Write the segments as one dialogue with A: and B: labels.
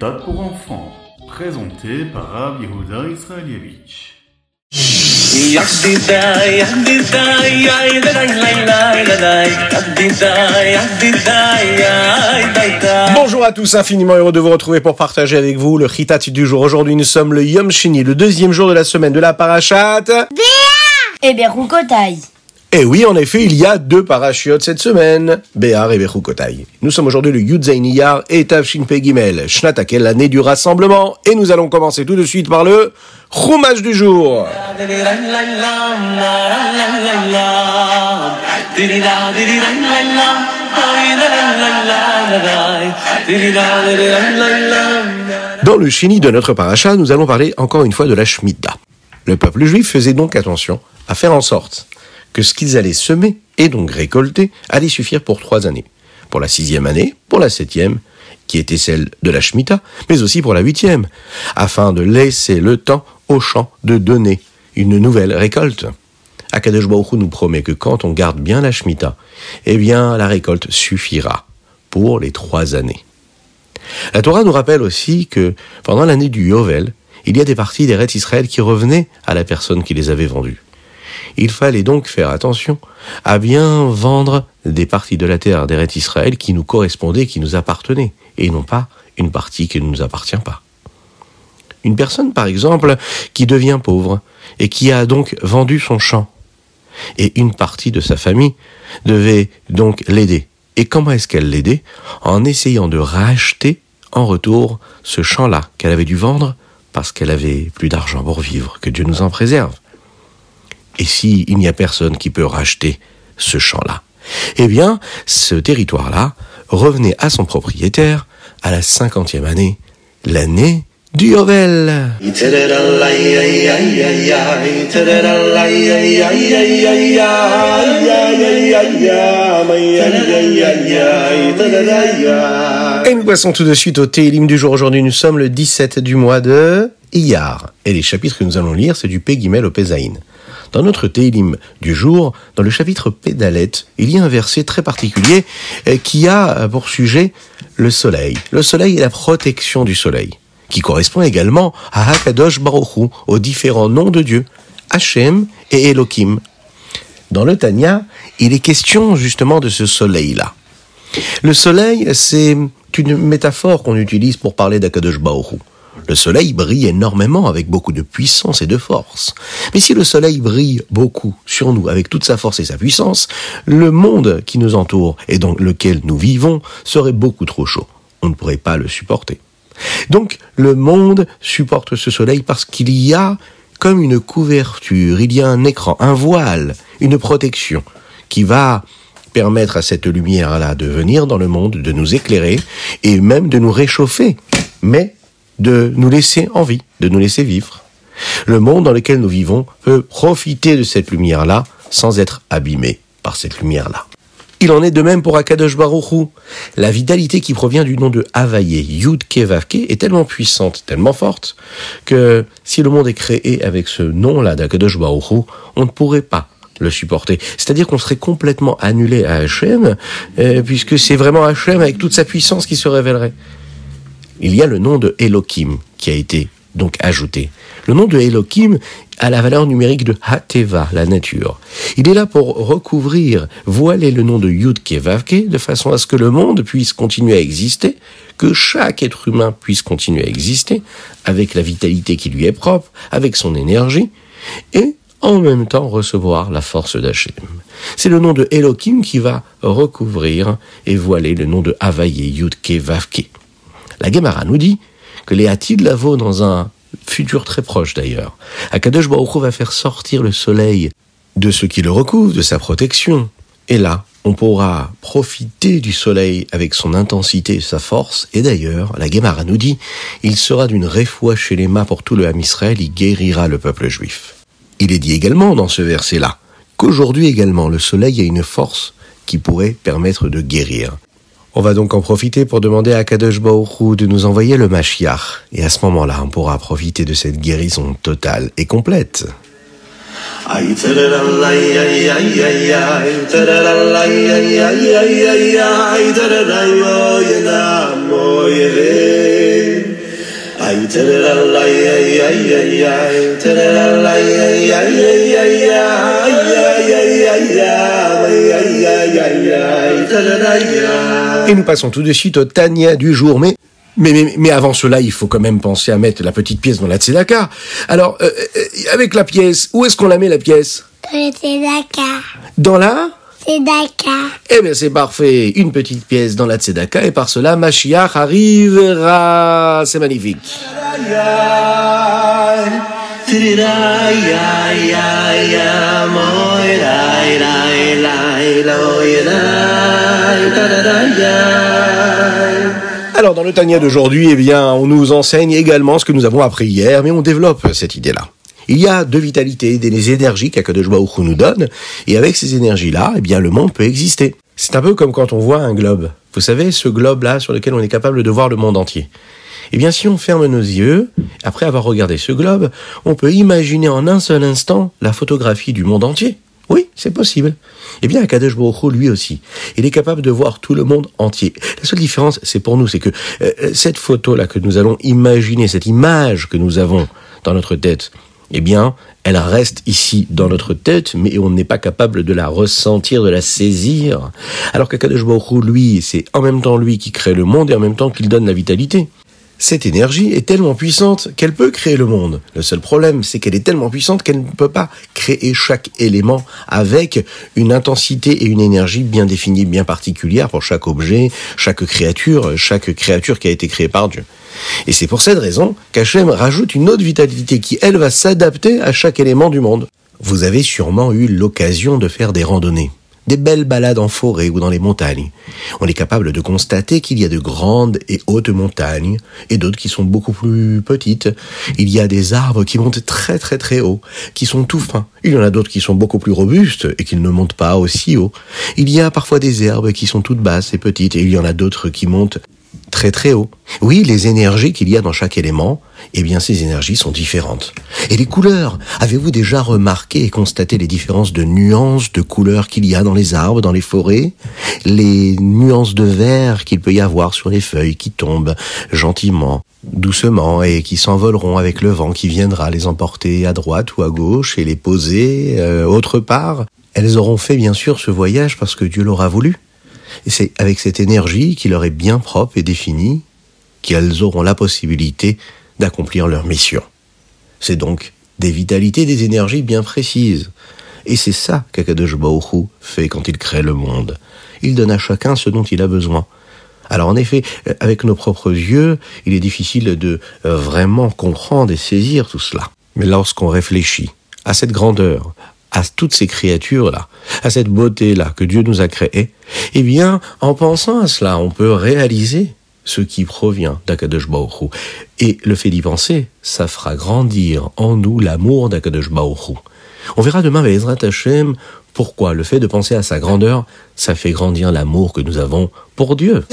A: méthode pour enfants, présenté par Rav Yehuda Israelievich.
B: Bonjour à tous, infiniment heureux de vous retrouver pour partager avec vous le Chitat du jour. Aujourd'hui, nous sommes le Yom Shini, le deuxième jour de la semaine de la Parashat.
C: Et Berukotai.
B: Et oui, en effet, il y a deux parachiotes cette semaine, Béar et Bechukotai. Nous sommes aujourd'hui le Yudzaïn Iyar et Tavshin Pegimel, Shnatakel, l'année du rassemblement, et nous allons commencer tout de suite par le Chumash du jour. Dans le Shini de notre paracha, nous allons parler encore une fois de la Shemitah. Le peuple juif faisait donc attention à faire en sorte que ce qu'ils allaient semer et donc récolter allait suffire pour trois années. Pour la sixième année, pour la septième, qui était celle de la Shemitah, mais aussi pour la huitième, afin de laisser le temps au champ de donner une nouvelle récolte. Akadosh Baruch nous promet que quand on garde bien la Shemitah, eh bien la récolte suffira pour les trois années. La Torah nous rappelle aussi que pendant l'année du Yovel, il y a des parties des rêtes Israël qui revenaient à la personne qui les avait vendues. Il fallait donc faire attention à bien vendre des parties de la terre des rêtes Israël qui nous correspondaient, qui nous appartenaient, et non pas une partie qui ne nous appartient pas. Une personne, par exemple, qui devient pauvre et qui a donc vendu son champ, et une partie de sa famille devait donc l'aider. Et comment est-ce qu'elle l'aidait? En essayant de racheter en retour ce champ-là qu'elle avait dû vendre parce qu'elle avait plus d'argent pour vivre, que Dieu nous en préserve. Et si il n'y a personne qui peut racheter ce champ-là, eh bien, ce territoire-là revenait à son propriétaire à la cinquantième année, l'année du Yovel. Et nous passons tout de suite au Télim du jour. Aujourd'hui, nous sommes le 17 du mois de Iyar. Et les chapitres que nous allons lire, c'est du Pégimel au Pézaïn. Dans notre Télim du jour, dans le chapitre Pédalet, il y a un verset très particulier euh, qui a pour sujet le soleil. Le soleil et la protection du soleil, qui correspond également à Hakadosh Baruchu, aux différents noms de Dieu, Hachem et Elohim. Dans le Tanya, il est question justement de ce soleil-là. Le soleil, c'est une métaphore qu'on utilise pour parler d'Akadosh Baruchu. Le soleil brille énormément avec beaucoup de puissance et de force. Mais si le soleil brille beaucoup sur nous avec toute sa force et sa puissance, le monde qui nous entoure et dans lequel nous vivons serait beaucoup trop chaud. On ne pourrait pas le supporter. Donc le monde supporte ce soleil parce qu'il y a comme une couverture, il y a un écran, un voile, une protection qui va permettre à cette lumière-là de venir dans le monde, de nous éclairer et même de nous réchauffer. Mais de nous laisser en vie, de nous laisser vivre. Le monde dans lequel nous vivons peut profiter de cette lumière-là sans être abîmé par cette lumière-là. Il en est de même pour Akadosh Baruch La vitalité qui provient du nom de Havaye, Yud Kevavke, est tellement puissante, tellement forte, que si le monde est créé avec ce nom-là d'Akadosh Baruch on ne pourrait pas le supporter. C'est-à-dire qu'on serait complètement annulé à Hachem, euh, puisque c'est vraiment Hachem avec toute sa puissance qui se révélerait il y a le nom de Elohim qui a été donc ajouté. Le nom de Elohim a la valeur numérique de Hateva, la nature. Il est là pour recouvrir, voiler le nom de Yud Kevavke de façon à ce que le monde puisse continuer à exister, que chaque être humain puisse continuer à exister avec la vitalité qui lui est propre, avec son énergie, et en même temps recevoir la force d'Hachem. C'est le nom de Elohim qui va recouvrir et voiler le nom de Havaye Yud Kevavke. La Gemara nous dit que les Hatid Lavo, dans un futur très proche d'ailleurs, Akadosh Baruch va faire sortir le soleil de ce qui le recouvre, de sa protection. Et là, on pourra profiter du soleil avec son intensité et sa force. Et d'ailleurs, la Gemara nous dit, il sera d'une réfoua chez les mains pour tout le Ham Israël, il guérira le peuple juif. Il est dit également dans ce verset-là qu'aujourd'hui également le soleil a une force qui pourrait permettre de guérir. On va donc en profiter pour demander à Kadosh Baruch de nous envoyer le Mashiach. Et à ce moment-là, on pourra profiter de cette guérison totale et complète. Et nous passons tout de suite au Tania du jour. Mais, mais, mais, mais avant cela, il faut quand même penser à mettre la petite pièce dans la tzedaka. Alors, euh, euh, avec la pièce, où est-ce qu'on la met la pièce
D: Dans le tzedaka.
B: Dans la
D: Tzedaka.
B: Eh bien, c'est parfait. Une petite pièce dans la tzedaka et par cela, Mashiach arrivera. C'est magnifique. Alors, dans le Tania d'aujourd'hui, eh bien, on nous enseigne également ce que nous avons appris hier, mais on développe cette idée-là. Il y a deux vitalités, des énergies qu'Akadosh Baruch nous donne, et avec ces énergies-là, eh bien, le monde peut exister. C'est un peu comme quand on voit un globe. Vous savez, ce globe-là sur lequel on est capable de voir le monde entier. Eh bien, si on ferme nos yeux, après avoir regardé ce globe, on peut imaginer en un seul instant la photographie du monde entier. Oui, c'est possible. Eh bien, Akadosh Baruch lui aussi, il est capable de voir tout le monde entier. La seule différence, c'est pour nous, c'est que euh, cette photo-là que nous allons imaginer, cette image que nous avons dans notre tête, eh bien, elle reste ici dans notre tête, mais on n'est pas capable de la ressentir, de la saisir. Alors qu'Akadosh Baruch Hu, lui, c'est en même temps lui qui crée le monde et en même temps qu'il donne la vitalité. Cette énergie est tellement puissante qu'elle peut créer le monde. Le seul problème, c'est qu'elle est tellement puissante qu'elle ne peut pas créer chaque élément avec une intensité et une énergie bien définie, bien particulière pour chaque objet, chaque créature, chaque créature qui a été créée par Dieu. Et c'est pour cette raison qu'Hachem rajoute une autre vitalité qui, elle, va s'adapter à chaque élément du monde. Vous avez sûrement eu l'occasion de faire des randonnées des belles balades en forêt ou dans les montagnes. On est capable de constater qu'il y a de grandes et hautes montagnes et d'autres qui sont beaucoup plus petites. Il y a des arbres qui montent très très très haut, qui sont tout fins. Il y en a d'autres qui sont beaucoup plus robustes et qui ne montent pas aussi haut. Il y a parfois des herbes qui sont toutes basses et petites et il y en a d'autres qui montent très très haut. Oui, les énergies qu'il y a dans chaque élément, eh bien ces énergies sont différentes. Et les couleurs, avez-vous déjà remarqué et constaté les différences de nuances de couleurs qu'il y a dans les arbres, dans les forêts? Les nuances de vert qu'il peut y avoir sur les feuilles qui tombent gentiment, doucement et qui s'envoleront avec le vent qui viendra les emporter à droite ou à gauche et les poser euh, autre part? Elles auront fait bien sûr ce voyage parce que Dieu l'aura voulu. Et c'est avec cette énergie qui leur est bien propre et définie qu'elles auront la possibilité d'accomplir leur mission. C'est donc des vitalités, des énergies bien précises. Et c'est ça qu'Akadosh Baruch fait quand il crée le monde. Il donne à chacun ce dont il a besoin. Alors en effet, avec nos propres yeux, il est difficile de euh, vraiment comprendre et saisir tout cela. Mais lorsqu'on réfléchit à cette grandeur, à toutes ces créatures-là, à cette beauté-là que Dieu nous a créée, eh bien, en pensant à cela, on peut réaliser ce qui provient d'Akadosh Hu. Et le fait d'y penser, ça fera grandir en nous l'amour d'Akadosh Hu. On verra demain avec Ezrat Hashem pourquoi le fait de penser à sa grandeur, ça fait grandir l'amour que nous avons pour Dieu.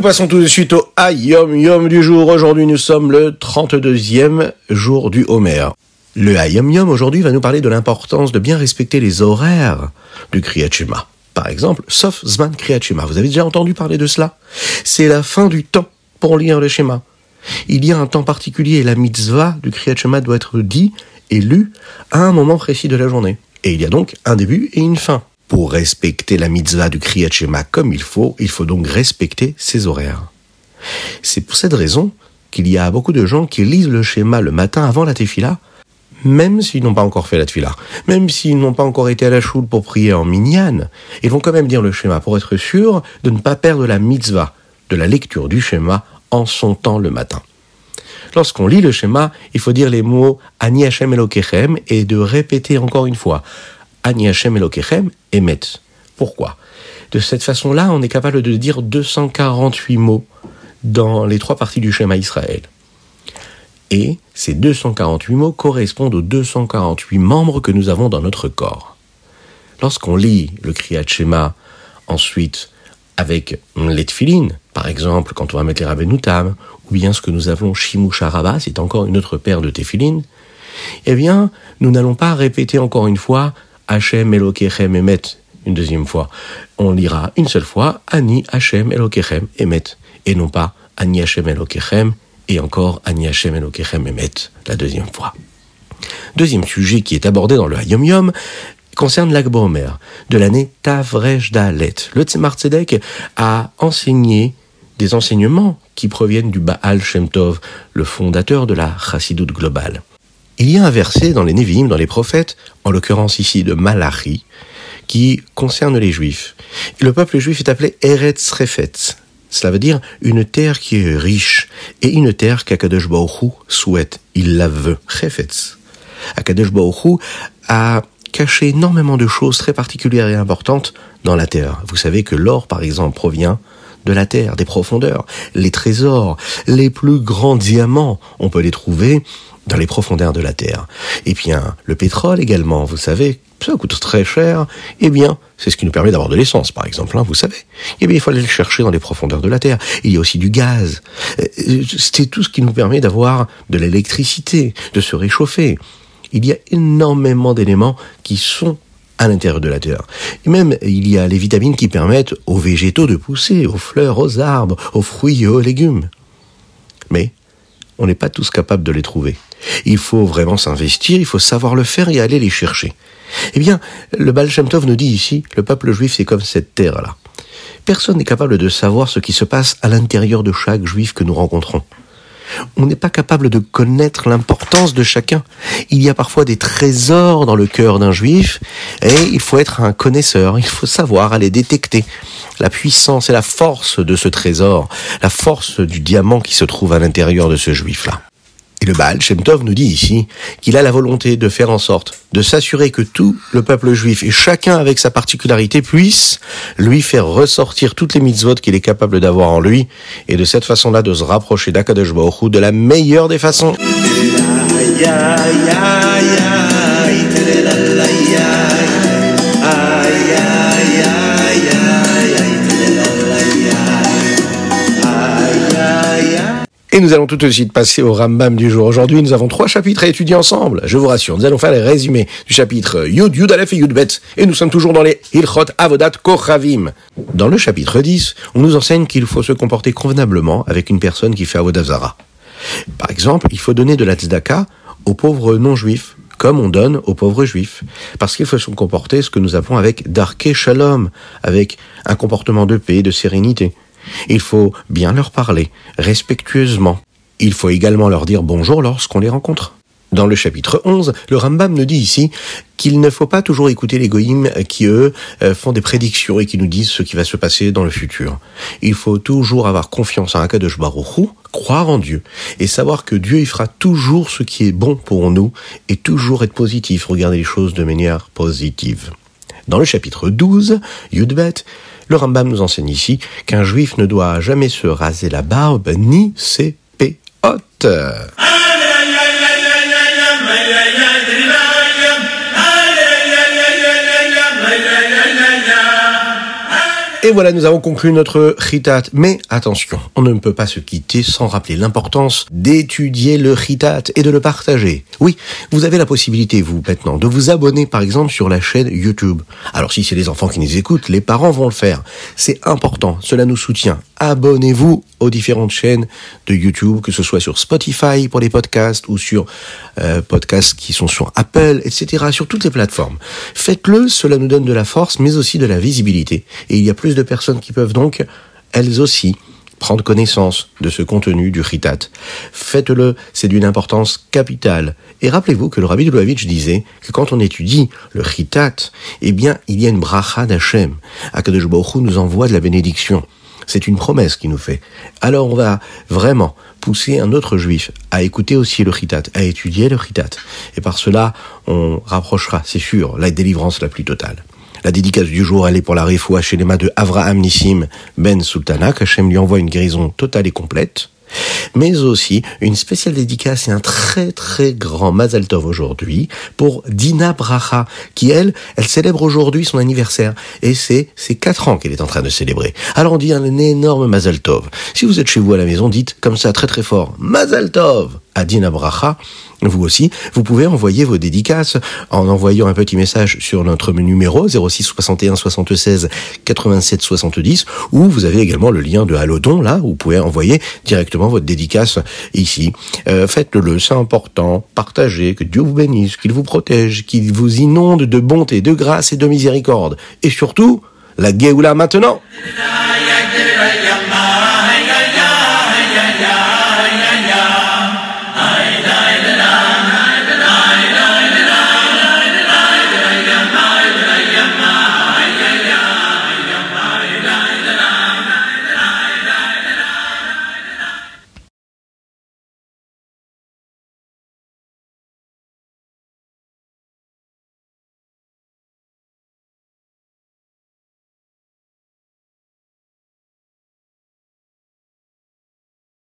B: Nous passons tout de suite au Hayom Yom du jour. Aujourd'hui, nous sommes le 32e jour du Homer. Le Hayom Yom aujourd'hui va nous parler de l'importance de bien respecter les horaires du Kriyat Shema. Par exemple, sauf Zman Kriyat. Vous avez déjà entendu parler de cela? C'est la fin du temps pour lire le schéma. Il y a un temps particulier et la mitzvah du Kriyat Shema doit être dit et lu à un moment précis de la journée. Et il y a donc un début et une fin. Pour respecter la mitzvah du Kriyat Shema comme il faut, il faut donc respecter ses horaires. C'est pour cette raison qu'il y a beaucoup de gens qui lisent le schéma le matin avant la tefila, même s'ils n'ont pas encore fait la tefila, même s'ils n'ont pas encore été à la choule pour prier en minyan, ils vont quand même dire le schéma pour être sûr de ne pas perdre la mitzvah de la lecture du schéma en son temps le matin. Lorsqu'on lit le schéma, il faut dire les mots Ani Hashem Elokechem et de répéter encore une fois Ani Hashem Elokechem Emet. Pourquoi? De cette façon-là, on est capable de dire 248 mots dans les trois parties du schéma Israël. Et ces 248 mots correspondent aux 248 membres que nous avons dans notre corps. Lorsqu'on lit le Kriyat Shema, ensuite avec les tefilines, par exemple quand on va mettre les rabbenoutam, ou bien ce que nous appelons Shimusharaba, c'est encore une autre paire de tefilines, eh bien, nous n'allons pas répéter encore une fois Hachem Elokechem Emet une deuxième fois. On lira une seule fois Ani Hachem Elokechem Emet, et non pas Ani Hachem Elokechem et encore Ani Hachem Elokechem Emet la deuxième fois. Deuxième sujet qui est abordé dans le Hayom Yom concerne l'Akbomer de l'année Tavrej Dalet. Le Tzemar Tzedek a enseigné des enseignements qui proviennent du Baal Shem Tov, le fondateur de la Chassidoute globale. Il y a un verset dans les Nevi'im, dans les prophètes, en l'occurrence ici de Malachi, qui concerne les Juifs. Le peuple juif est appelé Eretz Refetz. Cela veut dire une terre qui est riche et une terre qu'Akadosh Baruch souhaite. Il la veut. Refetz. Akadosh Baruch a caché énormément de choses très particulières et importantes dans la terre. Vous savez que l'or, par exemple, provient de la terre, des profondeurs. Les trésors, les plus grands diamants, on peut les trouver dans les profondeurs de la terre. Et bien, le pétrole également, vous savez, ça coûte très cher. Eh bien, c'est ce qui nous permet d'avoir de l'essence, par exemple, hein, vous savez. Eh bien, il faut aller le chercher dans les profondeurs de la terre. Il y a aussi du gaz. Euh, c'est tout ce qui nous permet d'avoir de l'électricité, de se réchauffer. Il y a énormément d'éléments qui sont à l'intérieur de la terre. Et même, il y a les vitamines qui permettent aux végétaux de pousser, aux fleurs, aux arbres, aux fruits et aux légumes. Mais on n'est pas tous capables de les trouver. Il faut vraiment s'investir, il faut savoir le faire et aller les chercher. Eh bien, le Baal nous dit ici, le peuple juif c'est comme cette terre-là. Personne n'est capable de savoir ce qui se passe à l'intérieur de chaque juif que nous rencontrons on n'est pas capable de connaître l'importance de chacun. Il y a parfois des trésors dans le cœur d'un juif et il faut être un connaisseur, il faut savoir aller détecter la puissance et la force de ce trésor, la force du diamant qui se trouve à l'intérieur de ce juif-là. Et le Baal Shem Tov nous dit ici qu'il a la volonté de faire en sorte de s'assurer que tout le peuple juif et chacun avec sa particularité puisse lui faire ressortir toutes les mitzvot qu'il est capable d'avoir en lui et de cette façon-là de se rapprocher d'Akadosh Baruch de la meilleure des façons. Et nous allons tout de suite passer au Rambam du jour. Aujourd'hui, nous avons trois chapitres à étudier ensemble. Je vous rassure, nous allons faire les résumés du chapitre Yud, Yud Aleph et Yud Bet. Et nous sommes toujours dans les Hilchot Avodat Kochavim. Dans le chapitre 10, on nous enseigne qu'il faut se comporter convenablement avec une personne qui fait Avodazara. Par exemple, il faut donner de la tzedaka aux pauvres non-juifs, comme on donne aux pauvres juifs. Parce qu'il faut se comporter ce que nous appelons avec Darke Shalom, avec un comportement de paix, de sérénité. Il faut bien leur parler, respectueusement. Il faut également leur dire bonjour lorsqu'on les rencontre. Dans le chapitre 11, le Rambam nous dit ici qu'il ne faut pas toujours écouter les goïms qui, eux, euh, font des prédictions et qui nous disent ce qui va se passer dans le futur. Il faut toujours avoir confiance en Akadosh Baruch croire en Dieu et savoir que Dieu y fera toujours ce qui est bon pour nous et toujours être positif, regarder les choses de manière positive. Dans le chapitre 12, Yudbet, le Rambam nous enseigne ici qu'un juif ne doit jamais se raser la barbe ni ses péotes. Et voilà, nous avons conclu notre chitat. Mais attention, on ne peut pas se quitter sans rappeler l'importance d'étudier le chitat et de le partager. Oui, vous avez la possibilité, vous, maintenant, de vous abonner, par exemple, sur la chaîne YouTube. Alors, si c'est les enfants qui nous écoutent, les parents vont le faire. C'est important, cela nous soutient. Abonnez-vous aux différentes chaînes de YouTube, que ce soit sur Spotify pour les podcasts ou sur euh, podcasts qui sont sur Apple, etc., sur toutes les plateformes. Faites-le, cela nous donne de la force, mais aussi de la visibilité. Et il y a plus de personnes qui peuvent donc, elles aussi, prendre connaissance de ce contenu du Ritat. Faites-le, c'est d'une importance capitale. Et rappelez-vous que le Rabbi de disait que quand on étudie le Ritat, eh bien, il y a une bracha d'Hachem. Akadosh Baruch nous envoie de la bénédiction. C'est une promesse qu'il nous fait. Alors on va vraiment pousser un autre juif à écouter aussi le chitat, à étudier le chitat. Et par cela, on rapprochera, c'est sûr, la délivrance la plus totale. La dédicace du jour, elle est pour la chez les mains de Avraham Nissim Ben Sultana, qu'Hachem lui envoie une guérison totale et complète. Mais aussi une spéciale dédicace et un très très grand Mazal Tov aujourd'hui pour Dina Bracha, qui elle, elle célèbre aujourd'hui son anniversaire, et c'est ses quatre ans qu'elle est en train de célébrer. Alors on dit un énorme Mazal Tov. Si vous êtes chez vous à la maison, dites comme ça très très fort, Mazal Tov Bracha, vous aussi, vous pouvez envoyer vos dédicaces en envoyant un petit message sur notre numéro 06 61 76 87 70 ou vous avez également le lien de Halodon là où vous pouvez envoyer directement votre dédicace ici. Euh, Faites-le, c'est important. Partagez, que Dieu vous bénisse, qu'il vous protège, qu'il vous inonde de bonté, de grâce et de miséricorde. Et surtout, la Géoula maintenant.